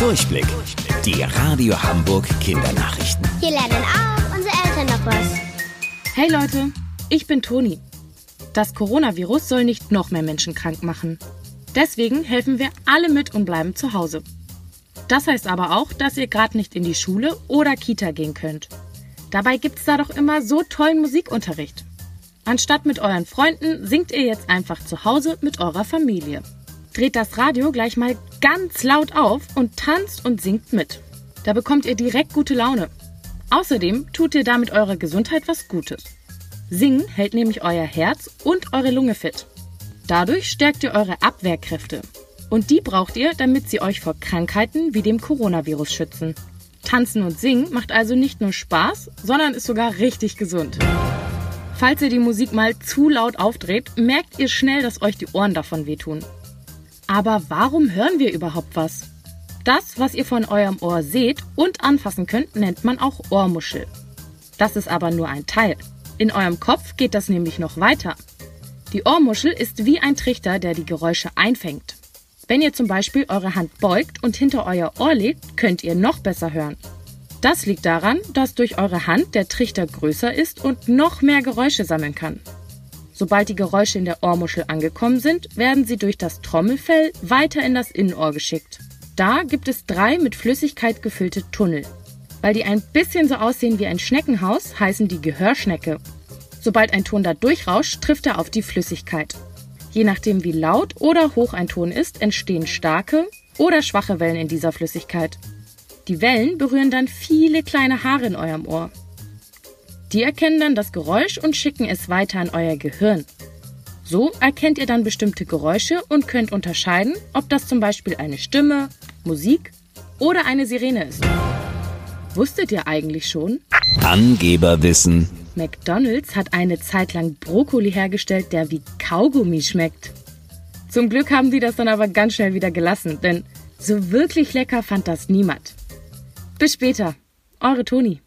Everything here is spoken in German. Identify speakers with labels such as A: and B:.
A: Durchblick. Die Radio Hamburg Kindernachrichten.
B: Hier lernen auch unsere Eltern noch was.
C: Hey Leute, ich bin Toni. Das Coronavirus soll nicht noch mehr Menschen krank machen. Deswegen helfen wir alle mit und bleiben zu Hause. Das heißt aber auch, dass ihr gerade nicht in die Schule oder Kita gehen könnt. Dabei gibt's da doch immer so tollen Musikunterricht. Anstatt mit euren Freunden singt ihr jetzt einfach zu Hause mit eurer Familie. Dreht das Radio gleich mal ganz laut auf und tanzt und singt mit. Da bekommt ihr direkt gute Laune. Außerdem tut ihr damit eurer Gesundheit was Gutes. Singen hält nämlich euer Herz und eure Lunge fit. Dadurch stärkt ihr eure Abwehrkräfte. Und die braucht ihr, damit sie euch vor Krankheiten wie dem Coronavirus schützen. Tanzen und Singen macht also nicht nur Spaß, sondern ist sogar richtig gesund. Falls ihr die Musik mal zu laut aufdreht, merkt ihr schnell, dass euch die Ohren davon wehtun. Aber warum hören wir überhaupt was? Das, was ihr von eurem Ohr seht und anfassen könnt, nennt man auch Ohrmuschel. Das ist aber nur ein Teil. In eurem Kopf geht das nämlich noch weiter. Die Ohrmuschel ist wie ein Trichter, der die Geräusche einfängt. Wenn ihr zum Beispiel eure Hand beugt und hinter euer Ohr legt, könnt ihr noch besser hören. Das liegt daran, dass durch eure Hand der Trichter größer ist und noch mehr Geräusche sammeln kann. Sobald die Geräusche in der Ohrmuschel angekommen sind, werden sie durch das Trommelfell weiter in das Innenohr geschickt. Da gibt es drei mit Flüssigkeit gefüllte Tunnel. Weil die ein bisschen so aussehen wie ein Schneckenhaus, heißen die Gehörschnecke. Sobald ein Ton da durchrauscht, trifft er auf die Flüssigkeit. Je nachdem, wie laut oder hoch ein Ton ist, entstehen starke oder schwache Wellen in dieser Flüssigkeit. Die Wellen berühren dann viele kleine Haare in eurem Ohr. Die erkennen dann das Geräusch und schicken es weiter an euer Gehirn. So erkennt ihr dann bestimmte Geräusche und könnt unterscheiden, ob das zum Beispiel eine Stimme, Musik oder eine Sirene ist. Wusstet ihr eigentlich schon?
A: Angeberwissen.
C: McDonald's hat eine Zeit lang Brokkoli hergestellt, der wie Kaugummi schmeckt. Zum Glück haben die das dann aber ganz schnell wieder gelassen, denn so wirklich lecker fand das niemand. Bis später, eure Toni.